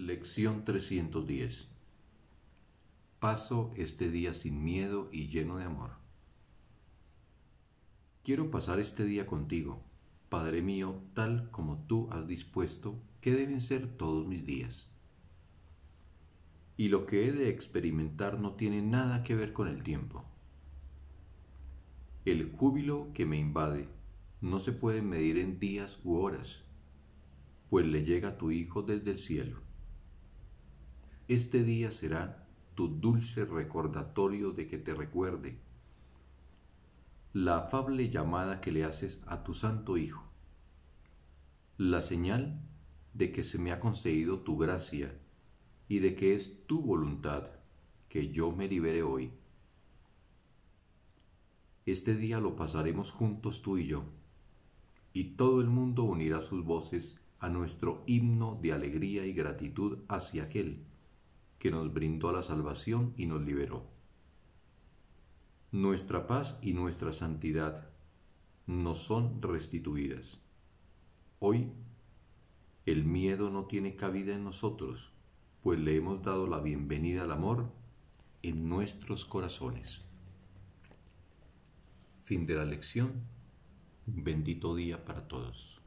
Lección 310 Paso este día sin miedo y lleno de amor. Quiero pasar este día contigo, Padre mío, tal como tú has dispuesto que deben ser todos mis días. Y lo que he de experimentar no tiene nada que ver con el tiempo. El júbilo que me invade no se puede medir en días u horas, pues le llega a tu Hijo desde el cielo. Este día será tu dulce recordatorio de que te recuerde la afable llamada que le haces a tu Santo Hijo, la señal de que se me ha concedido tu gracia y de que es tu voluntad que yo me libere hoy. Este día lo pasaremos juntos tú y yo, y todo el mundo unirá sus voces a nuestro himno de alegría y gratitud hacia aquel que nos brindó la salvación y nos liberó. Nuestra paz y nuestra santidad nos son restituidas. Hoy el miedo no tiene cabida en nosotros, pues le hemos dado la bienvenida al amor en nuestros corazones. Fin de la lección. bendito día para todos.